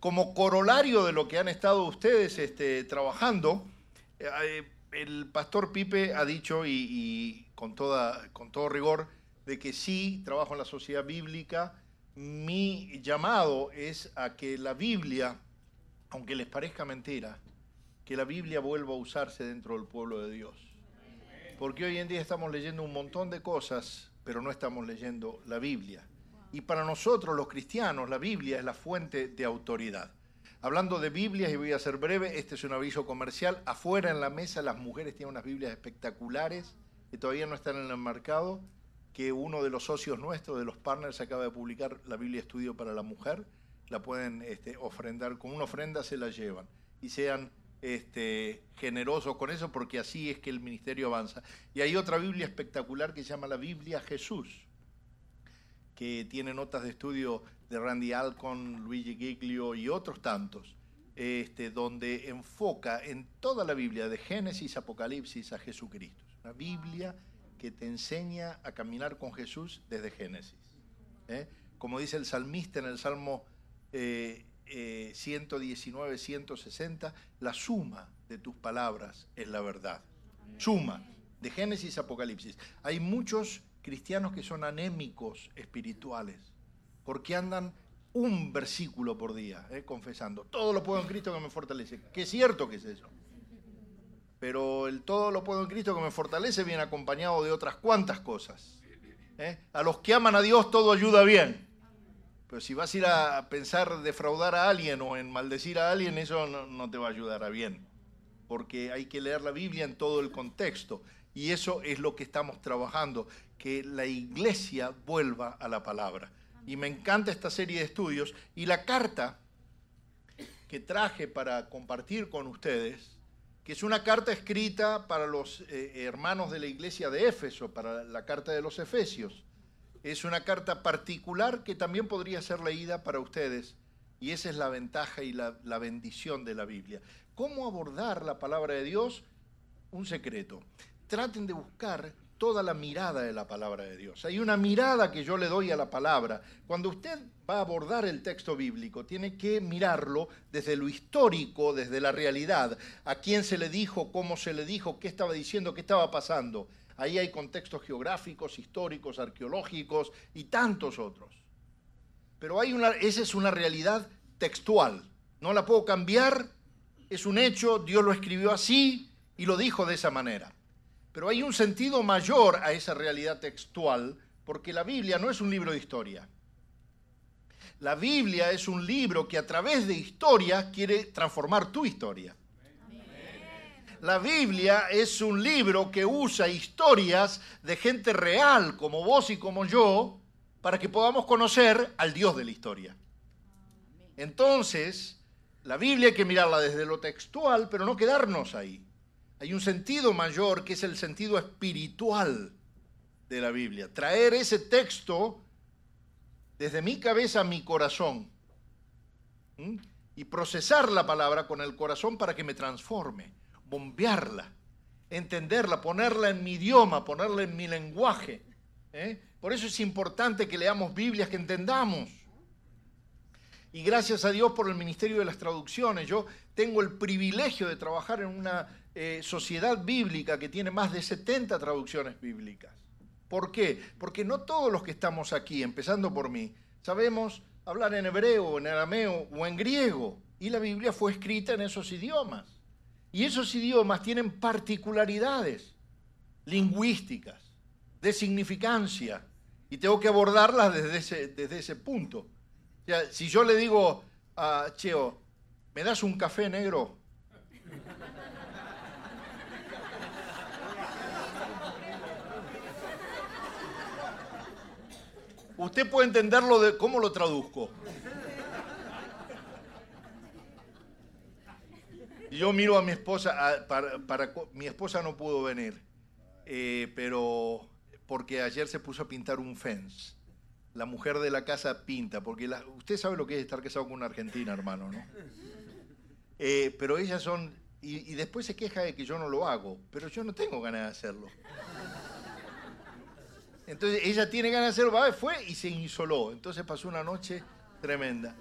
como corolario de lo que han estado ustedes este, trabajando, eh, el pastor Pipe ha dicho, y, con, toda, con todo rigor, de que sí, trabajo en la sociedad bíblica, mi llamado es a que la Biblia, aunque les parezca mentira, que la Biblia vuelva a usarse dentro del pueblo de Dios. Porque hoy en día estamos leyendo un montón de cosas, pero no estamos leyendo la Biblia. Y para nosotros los cristianos la Biblia es la fuente de autoridad. Hablando de Biblias, y voy a ser breve, este es un aviso comercial. Afuera en la mesa las mujeres tienen unas Biblias espectaculares que todavía no están en el mercado que uno de los socios nuestros, de los partners, acaba de publicar la Biblia Estudio para la Mujer. La pueden este, ofrendar, con una ofrenda se la llevan. Y sean este, generosos con eso porque así es que el ministerio avanza. Y hay otra Biblia espectacular que se llama la Biblia Jesús, que tiene notas de estudio de Randy Alcon, Luigi Giglio y otros tantos, este, donde enfoca en toda la Biblia, de Génesis, Apocalipsis a Jesucristo. Una Biblia que te enseña a caminar con Jesús desde Génesis. ¿eh? Como dice el salmista en el Salmo 119, eh, 160, eh, la suma de tus palabras es la verdad. Suma, de Génesis a Apocalipsis. Hay muchos cristianos que son anémicos espirituales, porque andan un versículo por día, confesando, todo lo puedo en Cristo que me fortalece. Que es cierto que es eso pero el todo lo puedo en Cristo que me fortalece viene acompañado de otras cuantas cosas. ¿eh? A los que aman a Dios todo ayuda bien. Pero si vas a ir a pensar defraudar a alguien o en maldecir a alguien, eso no te va a ayudar a bien. Porque hay que leer la Biblia en todo el contexto. Y eso es lo que estamos trabajando, que la iglesia vuelva a la palabra. Y me encanta esta serie de estudios. Y la carta que traje para compartir con ustedes que es una carta escrita para los eh, hermanos de la iglesia de Éfeso, para la carta de los Efesios. Es una carta particular que también podría ser leída para ustedes, y esa es la ventaja y la, la bendición de la Biblia. ¿Cómo abordar la palabra de Dios? Un secreto. Traten de buscar toda la mirada de la palabra de Dios. Hay una mirada que yo le doy a la palabra. Cuando usted va a abordar el texto bíblico, tiene que mirarlo desde lo histórico, desde la realidad, a quién se le dijo, cómo se le dijo, qué estaba diciendo, qué estaba pasando. Ahí hay contextos geográficos, históricos, arqueológicos y tantos otros. Pero hay una, esa es una realidad textual. No la puedo cambiar, es un hecho, Dios lo escribió así y lo dijo de esa manera. Pero hay un sentido mayor a esa realidad textual, porque la Biblia no es un libro de historia. La Biblia es un libro que a través de historia quiere transformar tu historia. La Biblia es un libro que usa historias de gente real como vos y como yo para que podamos conocer al Dios de la historia. Entonces, la Biblia hay que mirarla desde lo textual, pero no quedarnos ahí. Hay un sentido mayor que es el sentido espiritual de la Biblia. Traer ese texto desde mi cabeza a mi corazón y procesar la palabra con el corazón para que me transforme, bombearla, entenderla, ponerla en mi idioma, ponerla en mi lenguaje. ¿eh? Por eso es importante que leamos Biblias que entendamos. Y gracias a Dios por el Ministerio de las Traducciones. Yo tengo el privilegio de trabajar en una eh, sociedad bíblica que tiene más de 70 traducciones bíblicas. ¿Por qué? Porque no todos los que estamos aquí, empezando por mí, sabemos hablar en hebreo, en arameo o en griego. Y la Biblia fue escrita en esos idiomas. Y esos idiomas tienen particularidades lingüísticas, de significancia. Y tengo que abordarlas desde ese, desde ese punto. Si yo le digo a Cheo, ¿me das un café negro? Usted puede entenderlo de cómo lo traduzco. Yo miro a mi esposa, para, mi esposa no pudo venir, eh, pero porque ayer se puso a pintar un fence. La mujer de la casa pinta, porque usted sabe lo que es estar casado con una argentina, hermano, ¿no? Eh, pero ellas son, y después se queja de que yo no lo hago, pero yo no tengo ganas de hacerlo. Entonces ella tiene ganas de hacerlo, fue y se insoló. Entonces pasó una noche tremenda.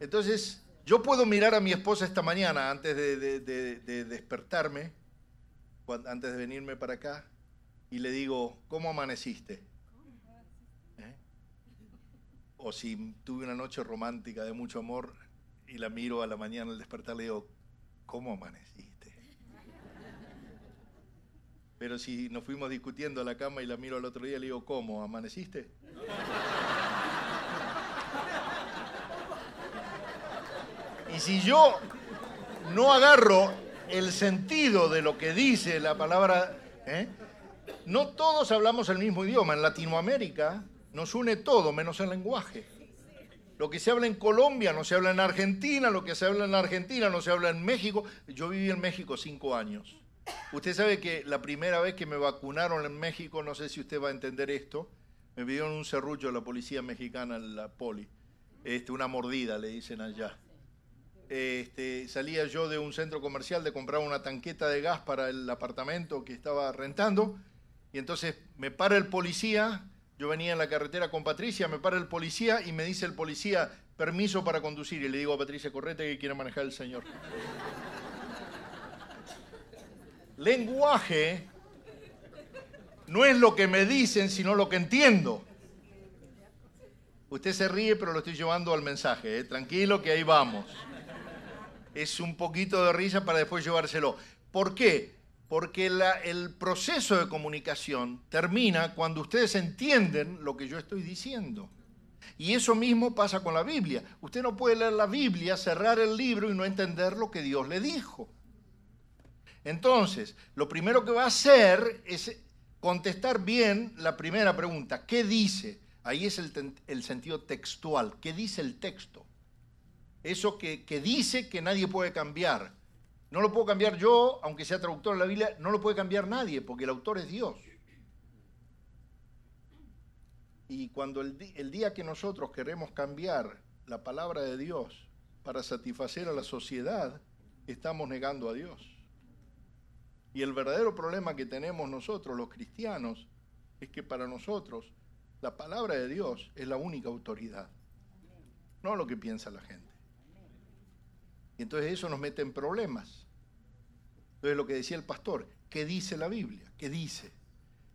Entonces, yo puedo mirar a mi esposa esta mañana antes de, despertarme, antes de venirme para acá, y le digo, ¿cómo amaneciste? ¿Eh? O si tuve una noche romántica de mucho amor y la miro a la mañana al despertar, le digo, ¿cómo amaneciste? Pero si nos fuimos discutiendo a la cama y la miro al otro día, le digo, ¿cómo? ¿Amaneciste? Y si yo no agarro el sentido de lo que dice la palabra, ¿eh? no todos hablamos el mismo idioma. En Latinoamérica nos une todo menos el lenguaje. Lo que se habla en Colombia no se habla en Argentina, lo que se habla en Argentina no se habla en México. Yo viví en México cinco años. Usted sabe que la primera vez que me vacunaron en México, no sé si usted va a entender esto, me pidieron un serrullo a la policía mexicana, la poli. Este, una mordida, le dicen allá. Este, salía yo de un centro comercial de comprar una tanqueta de gas para el apartamento que estaba rentando y entonces me para el policía, yo venía en la carretera con Patricia, me para el policía y me dice el policía, permiso para conducir y le digo a Patricia, correte que quiere manejar el señor. Lenguaje no es lo que me dicen, sino lo que entiendo. Usted se ríe, pero lo estoy llevando al mensaje. ¿eh? Tranquilo, que ahí vamos es un poquito de risa para después llevárselo. ¿Por qué? Porque el proceso de comunicación termina cuando ustedes entienden lo que yo estoy diciendo. Y eso mismo pasa con la Biblia. Usted no puede leer la Biblia, cerrar el libro y no entender lo que Dios le dijo. Entonces, lo primero que va a hacer es contestar bien la primera pregunta. ¿Qué dice? Ahí es el, el sentido textual. ¿Qué dice el texto? eso que, dice que nadie puede cambiar. No lo puedo cambiar yo, aunque sea traductor de la Biblia, no lo puede cambiar nadie, porque el autor es Dios. Y cuando el, el, día que nosotros queremos cambiar la palabra de Dios para satisfacer a la sociedad, estamos negando a Dios. Y el verdadero problema que tenemos nosotros, los cristianos, es que para nosotros la palabra de Dios es la única autoridad, no lo que piensa la gente. Y entonces eso nos mete en problemas. Entonces lo que decía el pastor, ¿qué dice la Biblia? ¿Qué dice?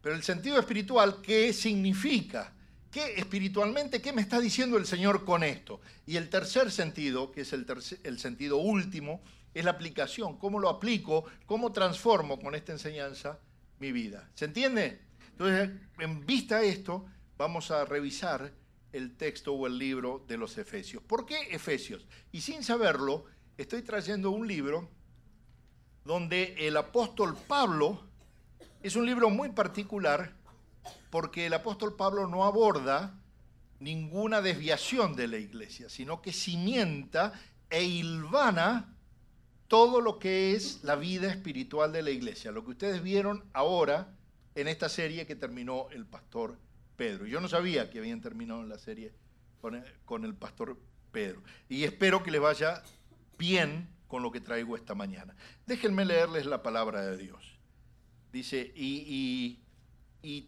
Pero el sentido espiritual, ¿qué significa? ¿Qué espiritualmente, qué me está diciendo el Señor con esto? Y el tercer sentido, que es el, el sentido último, es la aplicación. ¿Cómo lo aplico? ¿Cómo transformo con esta enseñanza mi vida? ¿Se entiende? Entonces, en vista de esto, vamos a revisar el texto o el libro de los Efesios. ¿Por qué Efesios? Y sin saberlo, estoy trayendo un libro donde el apóstol Pablo es un libro muy particular porque el apóstol Pablo no aborda ninguna desviación de la iglesia, sino que cimienta e hilvana todo lo que es la vida espiritual de la iglesia, lo que ustedes vieron ahora en esta serie que terminó el pastor Pedro. Yo no sabía que habían terminado la serie con el, pastor Pedro. Y espero que les vaya bien con lo que traigo esta mañana. Déjenme leerles la palabra de Dios. Dice, y,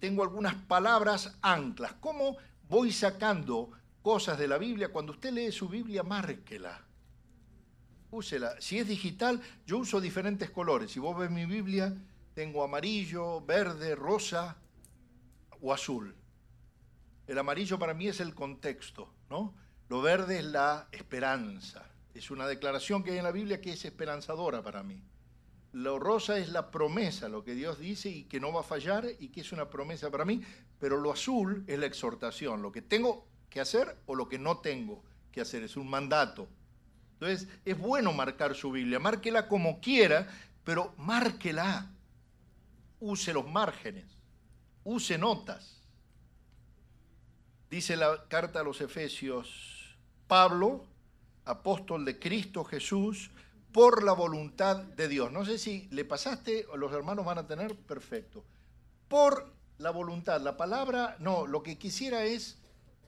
tengo algunas palabras anclas. ¿Cómo voy sacando cosas de la Biblia? Cuando usted lee su Biblia, márquela. Úsela. Si es digital, yo uso diferentes colores. Si vos ves mi Biblia, tengo amarillo, verde, rosa o azul. El amarillo para mí es el contexto, ¿no? Lo verde es la esperanza. Es una declaración que hay en la Biblia que es esperanzadora para mí. Lo rosa es la promesa, lo que Dios dice y que no va a fallar y que es una promesa para mí, pero lo azul es la exhortación, lo que tengo que hacer o lo que no tengo que hacer, es un mandato. Entonces, es bueno marcar su Biblia, márquela como quiera, pero márquela. Use los márgenes, use notas. Dice la carta a los Efesios, Pablo, apóstol de Cristo Jesús por la voluntad de Dios. No sé si le pasaste los hermanos van a tener, perfecto. Por la voluntad, la palabra, no, lo que quisiera es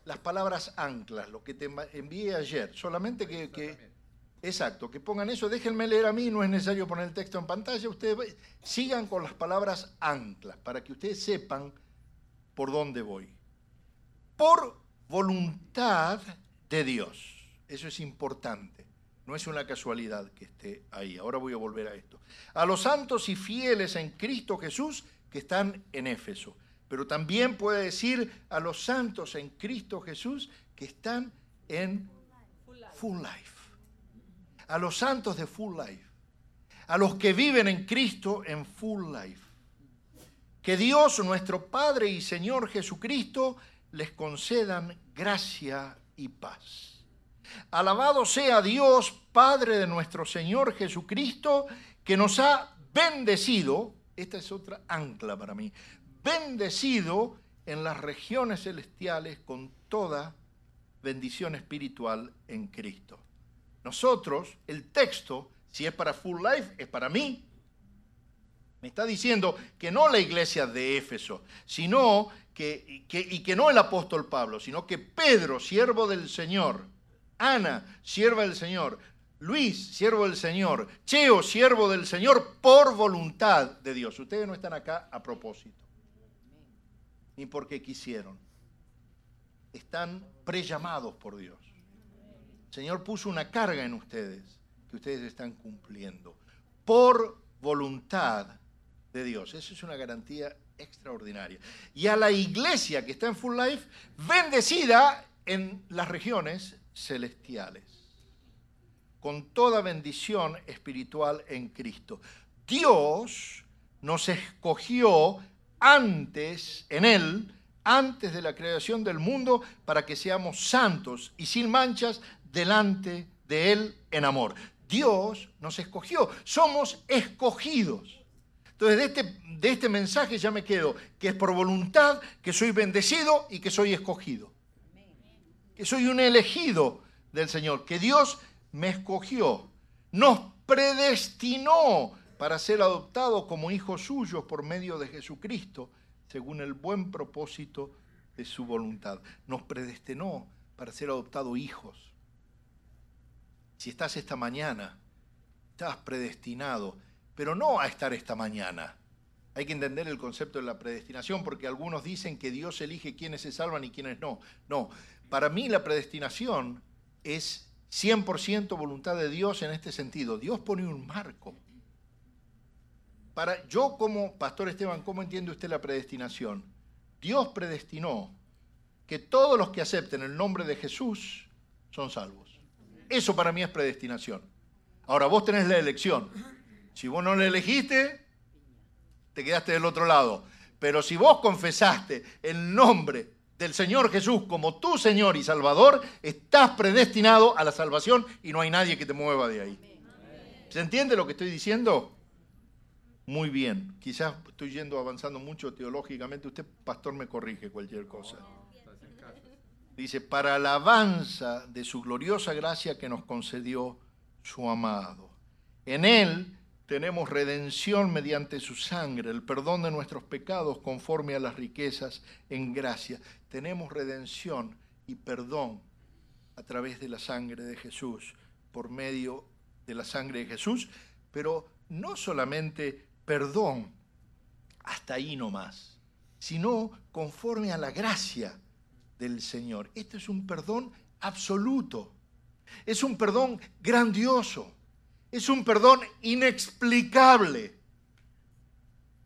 las palabras anclas, lo que te envié ayer. Solamente que, exacto, que pongan eso, déjenme leer a mí, no es necesario poner el texto en pantalla, ustedes sigan con las palabras anclas para que ustedes sepan por dónde voy. Por voluntad de Dios Eso es importante. No es una casualidad que esté ahí. Ahora voy a volver a esto. A los santos y fieles en Cristo Jesús que están en Éfeso. Pero también puede decir a los santos en Cristo Jesús que están en Full Life. A los santos de Full Life. A los que viven en Cristo en Full Life. Que Dios, nuestro Padre y Señor Jesucristo, les concedan gracia y paz. Alabado sea Dios, Padre de nuestro Señor Jesucristo, que nos ha bendecido, esta es otra ancla para mí, bendecido en las regiones celestiales con toda bendición espiritual en Cristo. Nosotros, el texto, si es para Full Life, es para mí. Me está diciendo que no la iglesia de Éfeso, sino que, y que no el apóstol Pablo, sino que Pedro, siervo del Señor, Ana, sierva del Señor, Luis, siervo del Señor, Cheo, siervo del Señor, por voluntad de Dios. Ustedes no están acá a propósito, ni porque quisieron. Están prellamados por Dios. Señor puso una carga en ustedes que ustedes están cumpliendo por voluntad de Dios. Eso es una garantía extraordinaria. Y a la iglesia que está en Full Life, bendecida en las regiones celestiales, con toda bendición espiritual en Cristo. Dios nos escogió antes, en Él, antes de la creación del mundo, para que seamos santos y sin manchas delante de Él en amor. Dios nos escogió, somos escogidos. Entonces, de este, de este mensaje ya me quedo, que es por voluntad, que soy bendecido y que soy escogido que soy un elegido del Señor, que Dios me escogió, nos predestinó para ser adoptados como hijos suyos por medio de Jesucristo, según el buen propósito de su voluntad. Nos predestinó para ser adoptados hijos. Si estás esta mañana, estás predestinado, pero no a estar esta mañana. Hay que entender el concepto de la predestinación porque algunos dicen que Dios elige quiénes se salvan y quiénes no. No, para mí la predestinación es 100% voluntad de Dios en este sentido. Dios pone un marco. Para yo como pastor Esteban, ¿cómo entiende usted la predestinación? Dios predestinó que todos los que acepten el nombre de Jesús son salvos. Eso para mí es predestinación. Ahora vos tenés la elección. Si vos no la elegiste, te quedaste del otro lado. Pero si vos confesaste el nombre del Señor Jesús como tu Señor y Salvador, estás predestinado a la salvación y no hay nadie que te mueva de ahí. ¿Se entiende lo que estoy diciendo? Muy bien. Quizás estoy yendo avanzando mucho teológicamente. Usted, pastor, me corrige cualquier cosa. Dice, para alabanza de su gloriosa gracia que nos concedió su amado. En él tenemos redención mediante su sangre, el perdón de nuestros pecados conforme a las riquezas en gracia. Tenemos redención y perdón a través de la sangre de Jesús, por medio de la sangre de Jesús, pero no solamente perdón, hasta ahí no más, sino conforme a la gracia del Señor. Este es un perdón absoluto, es un perdón grandioso es un perdón inexplicable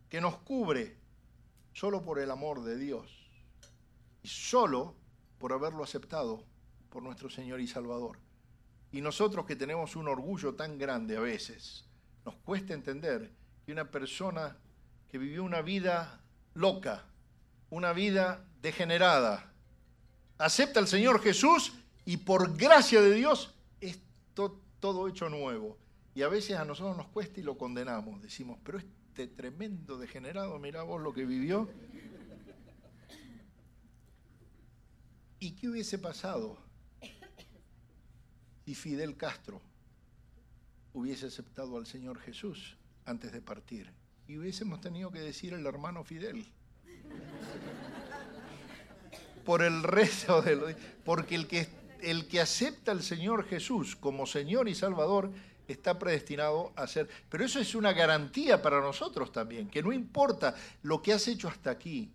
que nos cubre solo por el amor de Dios y solo por haberlo aceptado por nuestro Señor y Salvador. Y nosotros que tenemos un orgullo tan grande a veces, nos cuesta entender que una persona que vivió una vida loca, una vida degenerada, acepta al Señor Jesús y por gracia de Dios es todo hecho nuevo. Y a veces a nosotros nos cuesta y lo condenamos. Decimos, pero este tremendo degenerado, mira vos lo que vivió. ¿Y qué hubiese pasado si Fidel Castro hubiese aceptado al Señor Jesús antes de partir? Y hubiésemos tenido que decir el hermano Fidel. Por el resto de lo... Porque el que, el que acepta al Señor Jesús como Señor y Salvador está predestinado a ser. Pero eso es una garantía para nosotros también, que no importa lo que has hecho hasta aquí,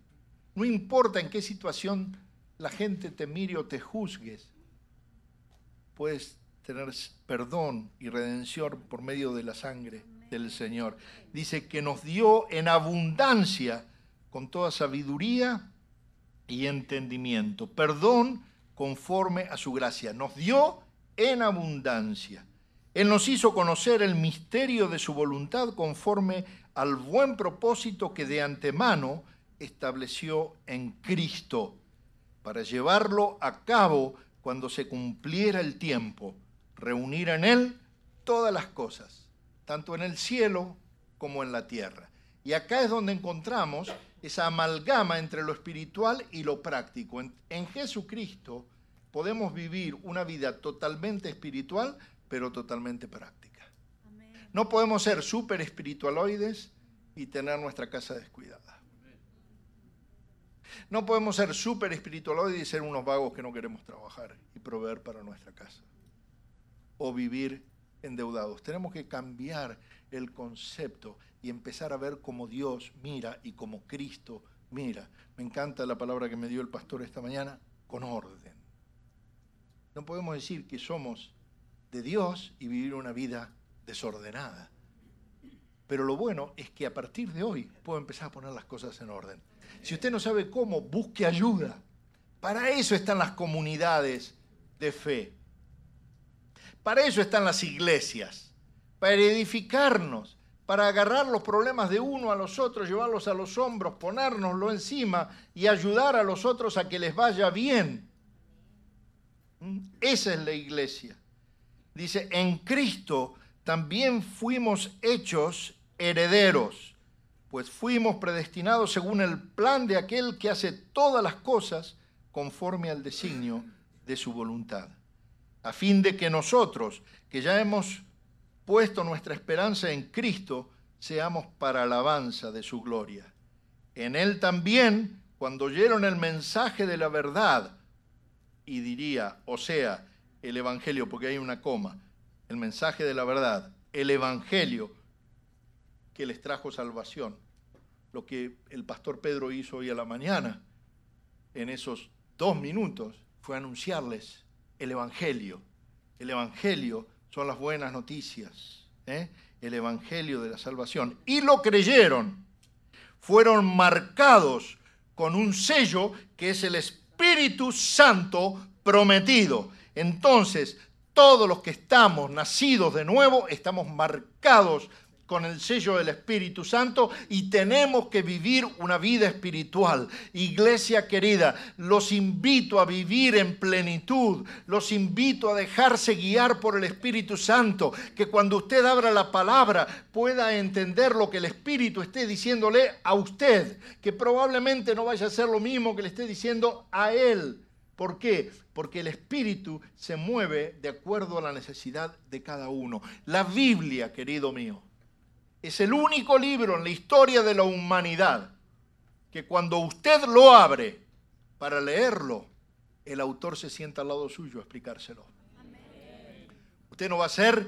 no importa en qué situación la gente te mire o te juzgues, puedes tener perdón y redención por medio de la sangre del Señor. Dice que nos dio en abundancia con toda sabiduría y entendimiento. Perdón conforme a su gracia. Nos dio en abundancia. Él nos hizo conocer el misterio de su voluntad conforme al buen propósito que de antemano estableció en Cristo para llevarlo a cabo cuando se cumpliera el tiempo, reunir en Él todas las cosas, tanto en el cielo como en la tierra. Y acá es donde encontramos esa amalgama entre lo espiritual y lo práctico. En, Jesucristo podemos vivir una vida totalmente espiritual, pero totalmente práctica. No podemos ser súper espiritualoides y tener nuestra casa descuidada. No podemos ser súper espiritualoides y ser unos vagos que no queremos trabajar y proveer para nuestra casa. O vivir endeudados. Tenemos que cambiar el concepto y empezar a ver cómo Dios mira y como Cristo mira. Me encanta la palabra que me dio el pastor esta mañana, con orden. No podemos decir que somos de Dios y vivir una vida desordenada. Pero lo bueno es que a partir de hoy puedo empezar a poner las cosas en orden. Si usted no sabe cómo, busque ayuda. Para eso están las comunidades de fe. Para eso están las iglesias. Para edificarnos, para agarrar los problemas de uno a los otros, llevarlos a los hombros, ponérnoslo encima y ayudar a los otros a que les vaya bien. ¿Mm? Esa es la iglesia. Dice, en Cristo también fuimos hechos herederos, pues fuimos predestinados según el plan de aquel que hace todas las cosas conforme al designio de su voluntad, a fin de que nosotros, que ya hemos puesto nuestra esperanza en Cristo, seamos para alabanza de su gloria. En Él también, cuando oyeron el mensaje de la verdad, y diría, o sea, el Evangelio, porque hay una coma, el mensaje de la verdad, el Evangelio que les trajo salvación, lo que el pastor Pedro hizo hoy a la mañana, en esos dos minutos, fue anunciarles el Evangelio. El Evangelio son las buenas noticias, ¿eh? el Evangelio de la salvación. Y lo creyeron. Fueron marcados con un sello que es el Espíritu Santo prometido. Entonces, todos los que estamos nacidos de nuevo estamos marcados con el sello del Espíritu Santo y tenemos que vivir una vida espiritual. Iglesia querida, los invito a vivir en plenitud, los invito a dejarse guiar por el Espíritu Santo, que cuando usted abra la palabra pueda entender lo que el Espíritu esté diciéndole a usted, que probablemente no vaya a ser lo mismo que le esté diciendo a él. ¿Por qué? Porque el Espíritu se mueve de acuerdo a la necesidad de cada uno. La Biblia, querido mío, es el único libro en la historia de la humanidad que cuando usted lo abre para leerlo, el autor se sienta al lado suyo a explicárselo. Usted no va a ser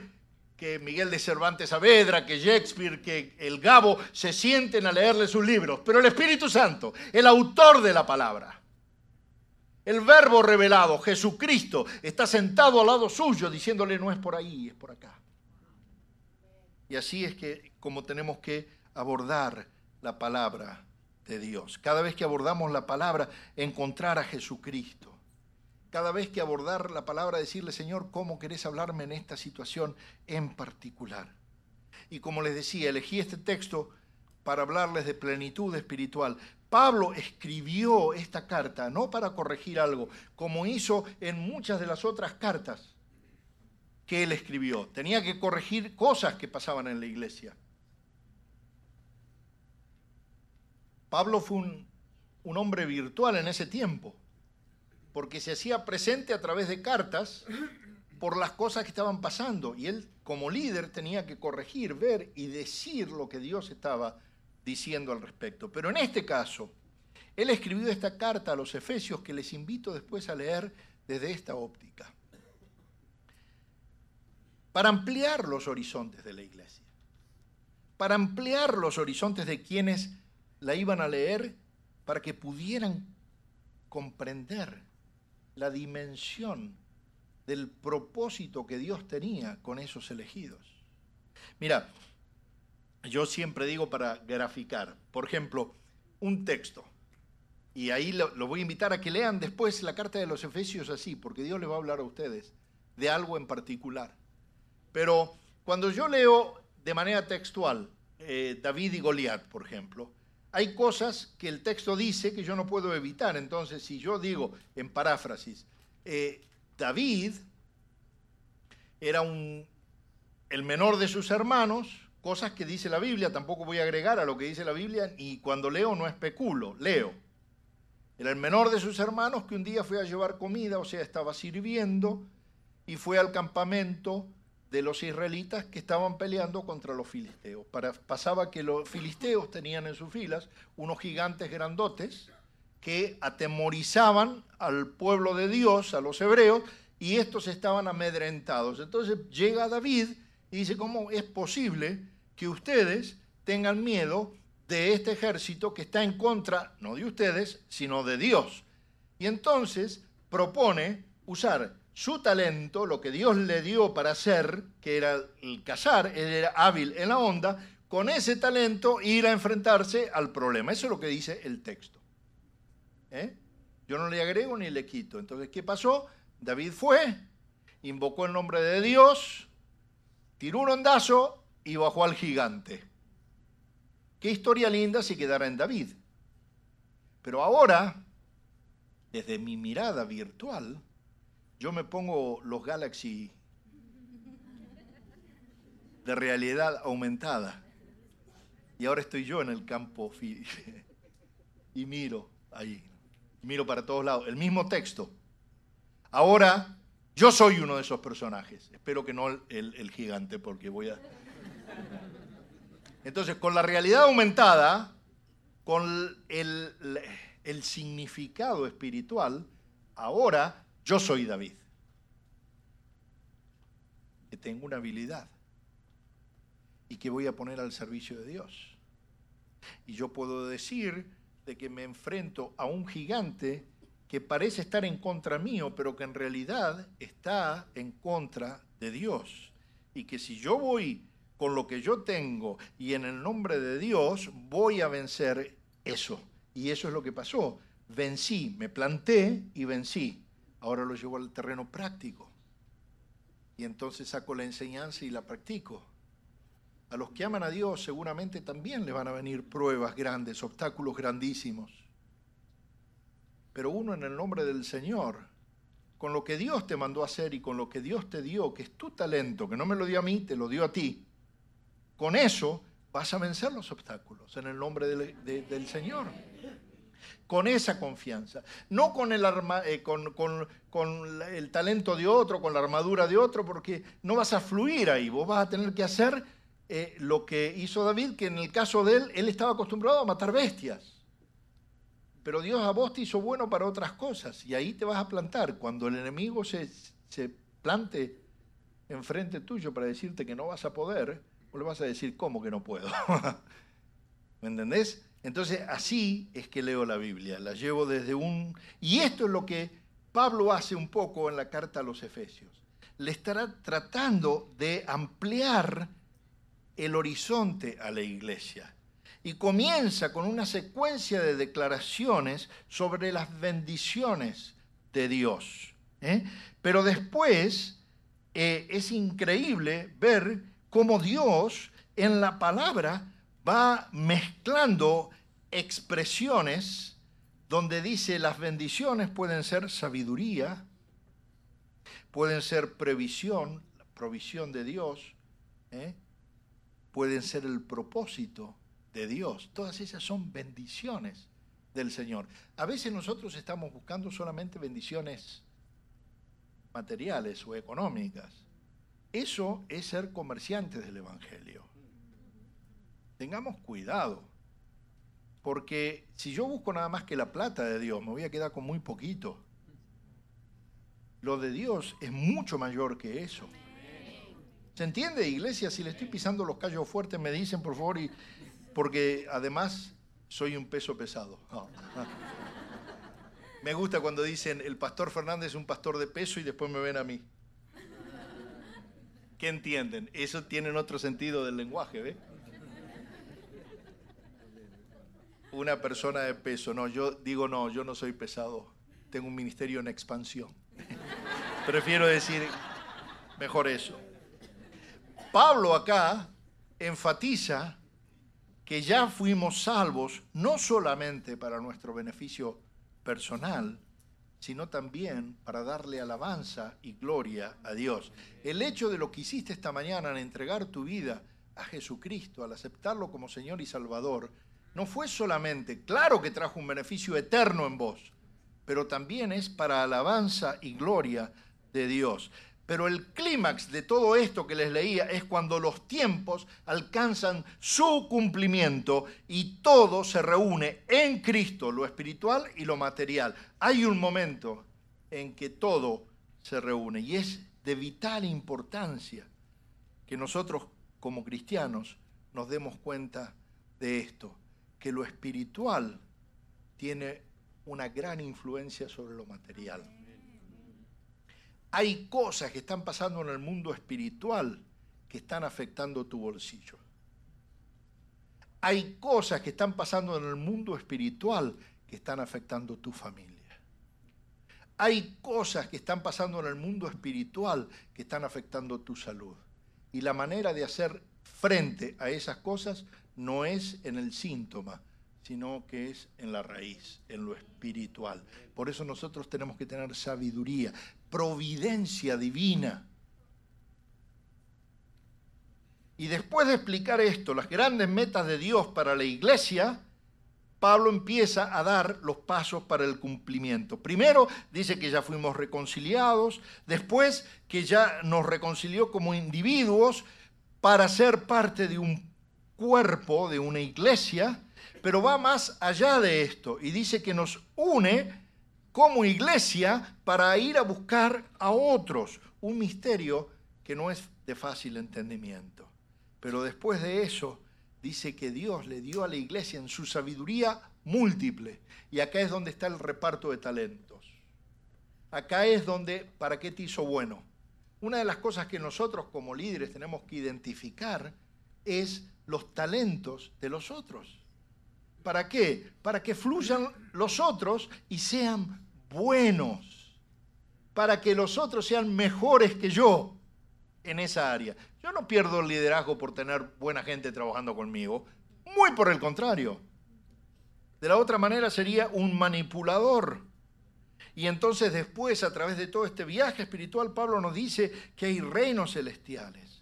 que Miguel de Cervantes Saavedra, que Shakespeare, que el Gabo se sienten a leerle sus libros, pero el Espíritu Santo, el autor de la palabra, el verbo revelado, Jesucristo, está sentado al lado suyo diciéndole no es por ahí, es por acá. Y así es que como tenemos que abordar la palabra de Dios. Cada vez que abordamos la palabra, encontrar a Jesucristo. Cada vez que abordar la palabra, decirle, Señor, ¿cómo querés hablarme en esta situación en particular? Y como les decía, elegí este texto para hablarles de plenitud espiritual. Pablo escribió esta carta no para corregir algo, como hizo en muchas de las otras cartas que él escribió. Tenía que corregir cosas que pasaban en la iglesia. Pablo fue un, hombre virtual en ese tiempo, porque se hacía presente a través de cartas por las cosas que estaban pasando. Y él como líder tenía que corregir, ver y decir lo que Dios estaba diciendo al respecto. Pero en este caso, él escribió esta carta a los Efesios que les invito después a leer desde esta óptica para ampliar los horizontes de la iglesia, para ampliar los horizontes de quienes la iban a leer, para que pudieran comprender la dimensión del propósito que Dios tenía con esos elegidos. Mira, yo siempre digo para graficar, por ejemplo, un texto, y ahí lo, voy a invitar a que lean después la carta de los Efesios así, porque Dios les va a hablar a ustedes de algo en particular. Pero cuando yo leo de manera textual eh, David y Goliat, por ejemplo, hay cosas que el texto dice que yo no puedo evitar. Entonces, si yo digo en paráfrasis, eh, David era un, el menor de sus hermanos, cosas que dice la Biblia, tampoco voy a agregar a lo que dice la Biblia, y cuando leo no especulo, leo. Era el menor de sus hermanos que un día fue a llevar comida, o sea, estaba sirviendo, y fue al campamento de los israelitas que estaban peleando contra los filisteos. pasaba que los filisteos tenían en sus filas unos gigantes grandotes que atemorizaban al pueblo de Dios, a los hebreos, y estos estaban amedrentados. Entonces llega David y dice, ¿cómo es posible que ustedes tengan miedo de este ejército que está en contra, no de ustedes, sino de Dios? Y entonces propone usar su talento, lo que Dios le dio para hacer, que era el cazar, él era hábil en la onda, con ese talento ir a enfrentarse al problema. Eso es lo que dice el texto. ¿Eh? Yo no le agrego ni le quito. Entonces, ¿qué pasó? David fue, invocó el nombre de Dios, tiró un ondazo y bajó al gigante. Qué historia linda si quedara en David. Pero ahora, desde mi mirada virtual, yo me pongo los Galaxy de realidad aumentada. Y ahora estoy yo en el campo y miro ahí, miro para todos lados, el mismo texto. Ahora yo soy uno de esos personajes. Espero que no el, gigante, porque voy a... Entonces, con la realidad aumentada, con el, el significado espiritual, ahora yo soy David. Que tengo una habilidad y que voy a poner al servicio de Dios. Y yo puedo decir de que me enfrento a un gigante que parece estar en contra mío, pero que en realidad está en contra de Dios. Y que si yo voy con lo que yo tengo y en el nombre de Dios, voy a vencer eso. Y eso es lo que pasó. Vencí, me planté y vencí. Ahora lo llevo al terreno práctico. Y entonces saco la enseñanza y la practico. A los que aman a Dios seguramente también les van a venir pruebas grandes, obstáculos grandísimos. Pero uno en el nombre del Señor, con lo que Dios te mandó a hacer y con lo que Dios te dio, que es tu talento, que no me lo dio a mí, te lo dio a ti, con eso vas a vencer los obstáculos en el nombre del, del Señor con esa confianza, no con el, arma, eh, con, el talento de otro, con la armadura de otro, porque no vas a fluir ahí, vos vas a tener que hacer eh, lo que hizo David, que en el caso de él, él estaba acostumbrado a matar bestias. Pero Dios a vos te hizo bueno para otras cosas y ahí te vas a plantar. Cuando el enemigo se, se plante enfrente tuyo para decirte que no vas a poder, vos le vas a decir, ¿cómo que no puedo? ¿Me entendés? Entonces, así es que leo la Biblia, la llevo desde un... Y esto es lo que Pablo hace un poco en la carta a los Efesios. Le estará tratando de ampliar el horizonte a la iglesia. Y comienza con una secuencia de declaraciones sobre las bendiciones de Dios. ¿eh? Pero después eh, es increíble ver cómo Dios en la palabra va mezclando expresiones donde dice las bendiciones pueden ser sabiduría, pueden ser previsión, provisión de Dios, ¿eh? pueden ser el propósito de Dios. Todas esas son bendiciones del Señor. A veces nosotros estamos buscando solamente bendiciones materiales o económicas. Eso es ser comerciantes del Evangelio tengamos cuidado. Porque si yo busco nada más que la plata de Dios, me voy a quedar con muy poquito. Lo de Dios es mucho mayor que eso. ¿Se entiende, iglesia? Si le estoy pisando los callos fuertes, me dicen, por favor, y, porque además soy un peso pesado. Me gusta cuando dicen, el pastor Fernández es un pastor de peso y después me ven a mí. ¿Qué entienden? Eso tiene otro sentido del lenguaje, ¿ve? Una persona de peso, no, yo digo no, yo no soy pesado, tengo un ministerio en expansión. Prefiero decir mejor eso. Pablo acá enfatiza que ya fuimos salvos no solamente para nuestro beneficio personal, sino también para darle alabanza y gloria a Dios. El hecho de lo que hiciste esta mañana en entregar tu vida a Jesucristo, al aceptarlo como Señor y Salvador, no fue solamente, claro que trajo un beneficio eterno en vos, pero también es para alabanza y gloria de Dios. Pero el clímax de todo esto que les leía es cuando los tiempos alcanzan su cumplimiento y todo se reúne en Cristo, lo espiritual y lo material. Hay un momento en que todo se reúne y es de vital importancia que nosotros como cristianos nos demos cuenta de esto, que lo espiritual tiene una gran influencia sobre lo material. Hay cosas que están pasando en el mundo espiritual que están afectando tu bolsillo. Hay cosas que están pasando en el mundo espiritual que están afectando tu familia. Hay cosas que están pasando en el mundo espiritual que están afectando tu salud. Y la manera de hacer frente a esas cosas no es en el síntoma, sino que es en la raíz, en lo espiritual. Por eso nosotros tenemos que tener sabiduría, providencia divina. Y después de explicar esto, las grandes metas de Dios para la iglesia, Pablo empieza a dar los pasos para el cumplimiento. Primero dice que ya fuimos reconciliados, después que ya nos reconcilió como individuos para ser parte de un cuerpo, de una iglesia, pero va más allá de esto y dice que nos une como iglesia para ir a buscar a otros. Un misterio que no es de fácil entendimiento. Pero después de eso, dice que Dios le dio a la iglesia en su sabiduría múltiple. Y acá es donde está el reparto de talentos. Acá es donde, ¿para qué te hizo bueno? Una de las cosas que nosotros como líderes tenemos que identificar es los talentos de los otros. ¿Para qué? Para que fluyan los otros y sean buenos. Para que los otros sean mejores que yo en esa área. Yo no pierdo el liderazgo por tener buena gente trabajando conmigo. Muy por el contrario. De la otra manera sería un manipulador. Y entonces después, a través de todo este viaje espiritual, Pablo nos dice que hay reinos celestiales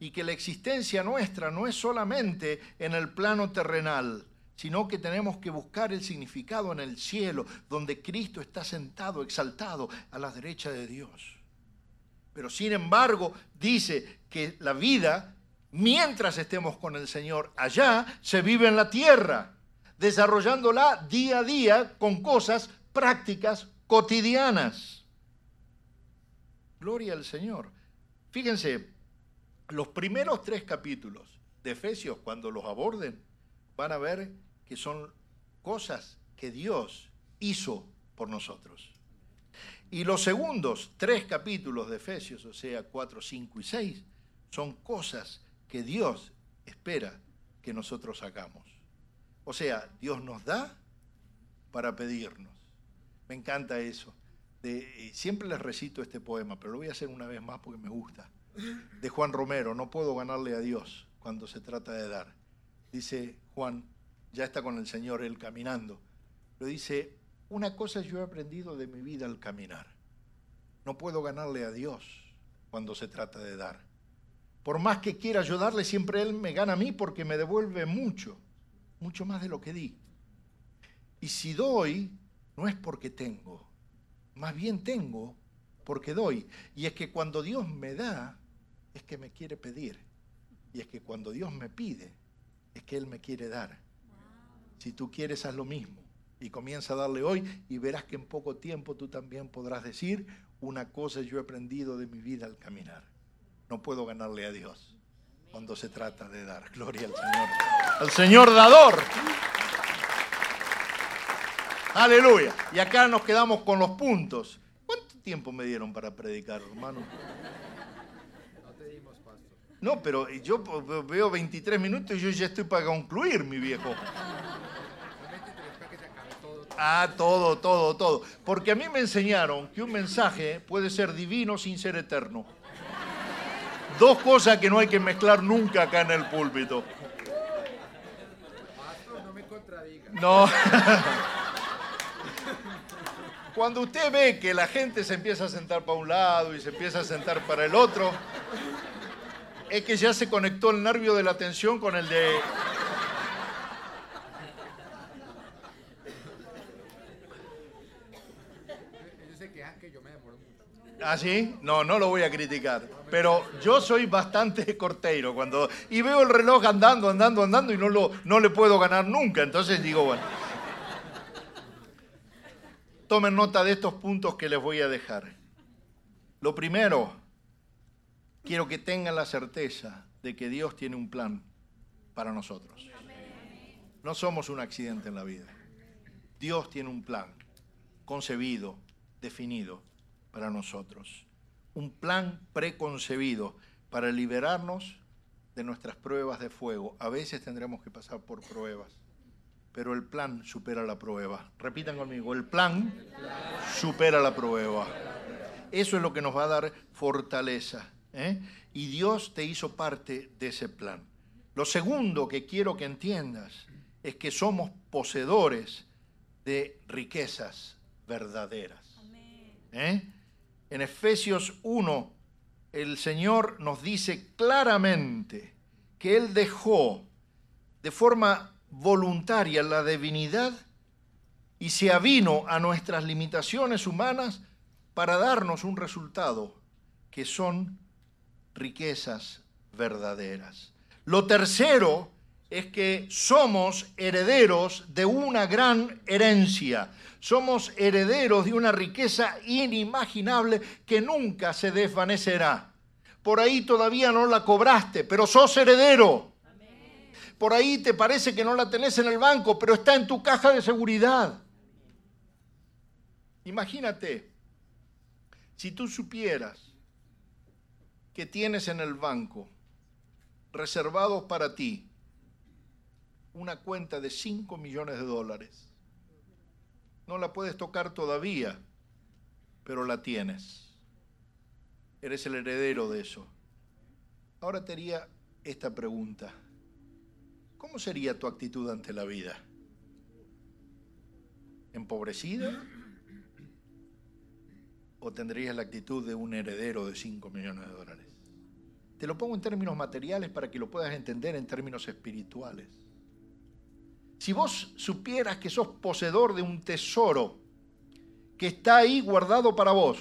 y que la existencia nuestra no es solamente en el plano terrenal, sino que tenemos que buscar el significado en el cielo, donde Cristo está sentado, exaltado a la derecha de Dios. Pero sin embargo, dice que la vida, mientras estemos con el Señor allá, se vive en la tierra, desarrollándola día a día con cosas prácticas cotidianas. Gloria al Señor. Fíjense, los primeros tres capítulos de Efesios, cuando los aborden, van a ver que son cosas que Dios hizo por nosotros. Y los segundos tres capítulos de Efesios, o sea, 4, 5 y 6, son cosas que Dios espera que nosotros hagamos. O sea, Dios nos da para pedirnos. Me encanta eso. siempre les recito este poema, pero lo voy a hacer una vez más porque me gusta. De Juan Romero, no puedo ganarle a Dios cuando se trata de dar. Dice Juan, ya está con el Señor él caminando. Lo dice, una cosa yo he aprendido de mi vida al caminar. No puedo ganarle a Dios cuando se trata de dar. Por más que quiera ayudarle, siempre Él me gana a mí porque me devuelve mucho, mucho más de lo que di. Y si doy, no es porque tengo, más bien tengo porque doy. Y es que cuando Dios me da, es que me quiere pedir. Y es que cuando Dios me pide, es que Él me quiere dar. Si tú quieres, haz lo mismo. Y comienza a darle hoy y verás que en poco tiempo tú también podrás decir, una cosa yo he aprendido de mi vida al caminar. No puedo ganarle a Dios cuando se trata de dar. Gloria al Señor. Al Señor dador. Aleluya. Y acá nos quedamos con los puntos. ¿Cuánto tiempo me dieron para predicar, hermano? No, pero yo veo 23 minutos y yo ya estoy para concluir, mi viejo. Ah, todo, todo, todo. Porque a mí me enseñaron que un mensaje puede ser divino sin ser eterno. Dos cosas que no hay que mezclar nunca acá en el púlpito. no me contradiga. No. Cuando usted ve que la gente se empieza a sentar para un lado y se empieza a sentar para el otro, es que ya se conectó el nervio de la atención con el de... ¿Ah, sí? No, no lo voy a criticar. Pero yo soy bastante corteiro cuando... Y veo el reloj andando, andando, andando y no, lo, no le puedo ganar nunca. Entonces digo, bueno... Tomen nota de estos puntos que les voy a dejar. Lo primero, quiero que tengan la certeza de que Dios tiene un plan para nosotros. No somos un accidente en la vida. Dios tiene un plan concebido, definido para nosotros. Un plan preconcebido para liberarnos de nuestras pruebas de fuego. A veces tendremos que pasar por pruebas pero el plan supera la prueba. Repitan conmigo, el plan supera la prueba. Eso es lo que nos va a dar fortaleza. ¿Eh? Y Dios te hizo parte de ese plan. Lo segundo que quiero que entiendas es que somos poseedores de riquezas verdaderas. ¿Eh? En Efesios 1, el Señor nos dice claramente que Él dejó de forma voluntaria la divinidad y se avino a nuestras limitaciones humanas para darnos un resultado que son riquezas verdaderas. Lo tercero es que somos herederos de una gran herencia. Somos herederos de una riqueza inimaginable que nunca se desvanecerá. Por ahí todavía no la cobraste, pero sos heredero. Por ahí te parece que no la tenés en el banco, pero está en tu caja de seguridad. Imagínate, si tú supieras que tienes en el banco reservados para ti una cuenta de 5 millones de dólares. No la puedes tocar todavía, pero la tienes. Eres el heredero de eso. Ahora te haría esta pregunta. ¿cómo sería tu actitud ante la vida? ¿Empobrecida? ¿O tendrías la actitud de un heredero de 5 millones de dólares? Te lo pongo en términos materiales para que lo puedas entender en términos espirituales. Si vos supieras que sos poseedor de un tesoro que está ahí guardado para vos,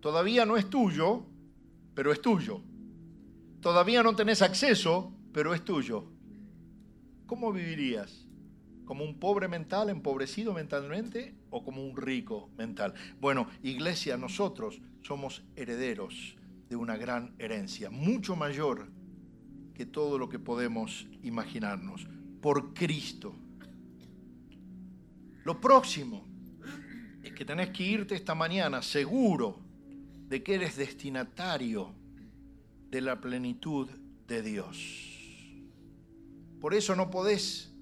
todavía no es tuyo, pero es tuyo. Todavía no tenés acceso, pero es tuyo, ¿cómo vivirías? ¿Como un pobre mental, empobrecido mentalmente o como un rico mental? Bueno, iglesia, nosotros somos herederos de una gran herencia, mucho mayor que todo lo que podemos imaginarnos, por Cristo. Lo próximo es que tenés que irte esta mañana seguro de que eres destinatario de la plenitud de Dios. Por eso no podés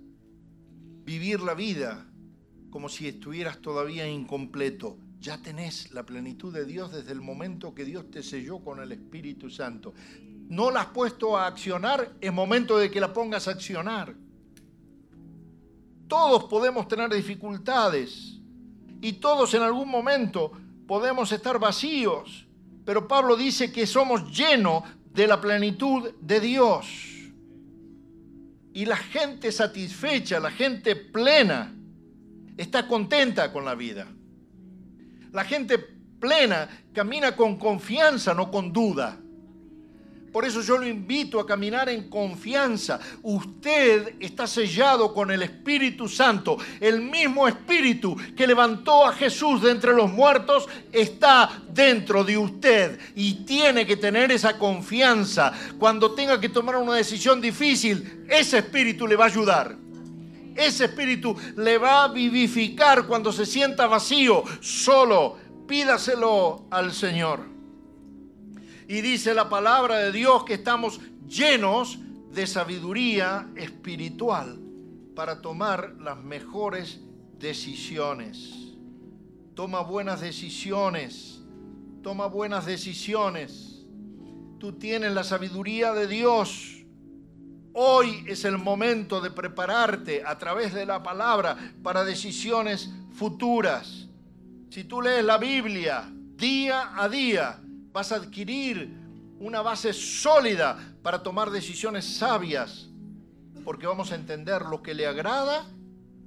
vivir la vida como si estuvieras todavía incompleto. Ya tenés la plenitud de Dios desde el momento que Dios te selló con el Espíritu Santo. No la has puesto a accionar, es momento de que la pongas a accionar. Todos podemos tener dificultades y todos en algún momento podemos estar vacíos, pero Pablo dice que somos llenos de la plenitud de Dios. Y la gente satisfecha, la gente plena, está contenta con la vida. La gente plena camina con confianza, no con duda. Por eso yo lo invito a caminar en confianza. Usted está sellado con el Espíritu Santo. El mismo Espíritu que levantó a Jesús de entre los muertos está dentro de usted. Y tiene que tener esa confianza. Cuando tenga que tomar una decisión difícil, ese Espíritu le va a ayudar. Ese Espíritu le va a vivificar cuando se sienta vacío, solo. Pídaselo al Señor. Y dice la palabra de Dios que estamos llenos de sabiduría espiritual para tomar las mejores decisiones. Toma buenas decisiones. Toma buenas decisiones. Tú tienes la sabiduría de Dios. Hoy es el momento de prepararte a través de la palabra para decisiones futuras. Si tú lees la Biblia día a día, vas a adquirir una base sólida para tomar decisiones sabias, porque vamos a entender lo que le agrada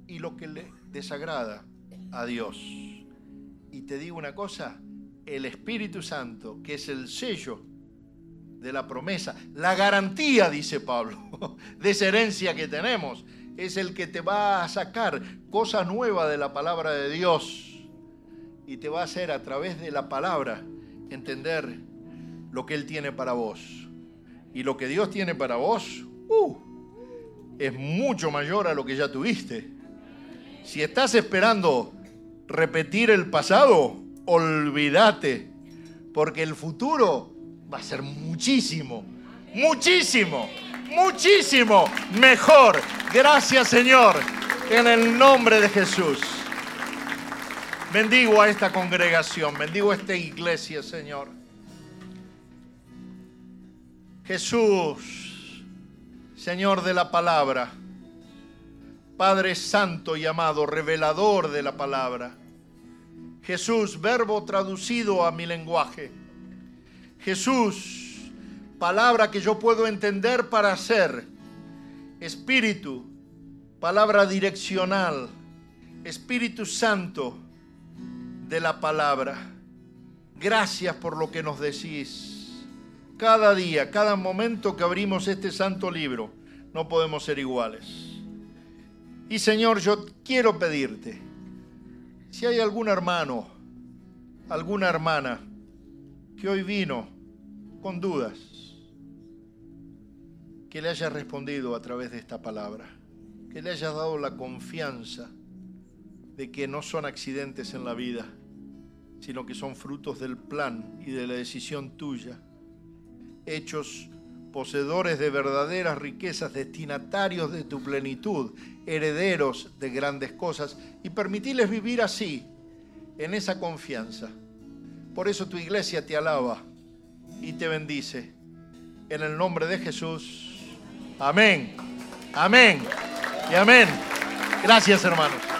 y lo que le desagrada a Dios. Y te digo una cosa, el Espíritu Santo, que es el sello de la promesa, la garantía, dice Pablo, de esa herencia que tenemos, es el que te va a sacar cosas nuevas de la palabra de Dios y te va a hacer a través de la palabra entender lo que Él tiene para vos. Y lo que Dios tiene para vos uh, es mucho mayor a lo que ya tuviste. Si estás esperando repetir el pasado, olvídate, porque el futuro va a ser muchísimo, muchísimo, muchísimo mejor. Gracias Señor, en el nombre de Jesús. Bendigo a esta congregación, bendigo a esta iglesia, Señor. Jesús, Señor de la palabra, Padre Santo y amado, revelador de la palabra. Jesús, verbo traducido a mi lenguaje. Jesús, palabra que yo puedo entender para hacer. Espíritu, palabra direccional. Espíritu Santo de la palabra. Gracias por lo que nos decís. Cada día, cada momento que abrimos este santo libro, no podemos ser iguales. Y Señor, yo quiero pedirte, si hay algún hermano, alguna hermana que hoy vino con dudas, que le haya respondido a través de esta palabra, que le haya dado la confianza de que no son accidentes en la vida, sino que son frutos del plan y de la decisión tuya, hechos poseedores de verdaderas riquezas, destinatarios de tu plenitud, herederos de grandes cosas, y permitirles vivir así, en esa confianza. Por eso tu iglesia te alaba y te bendice. En el nombre de Jesús. Amén. Amén. Y amén. Gracias hermanos.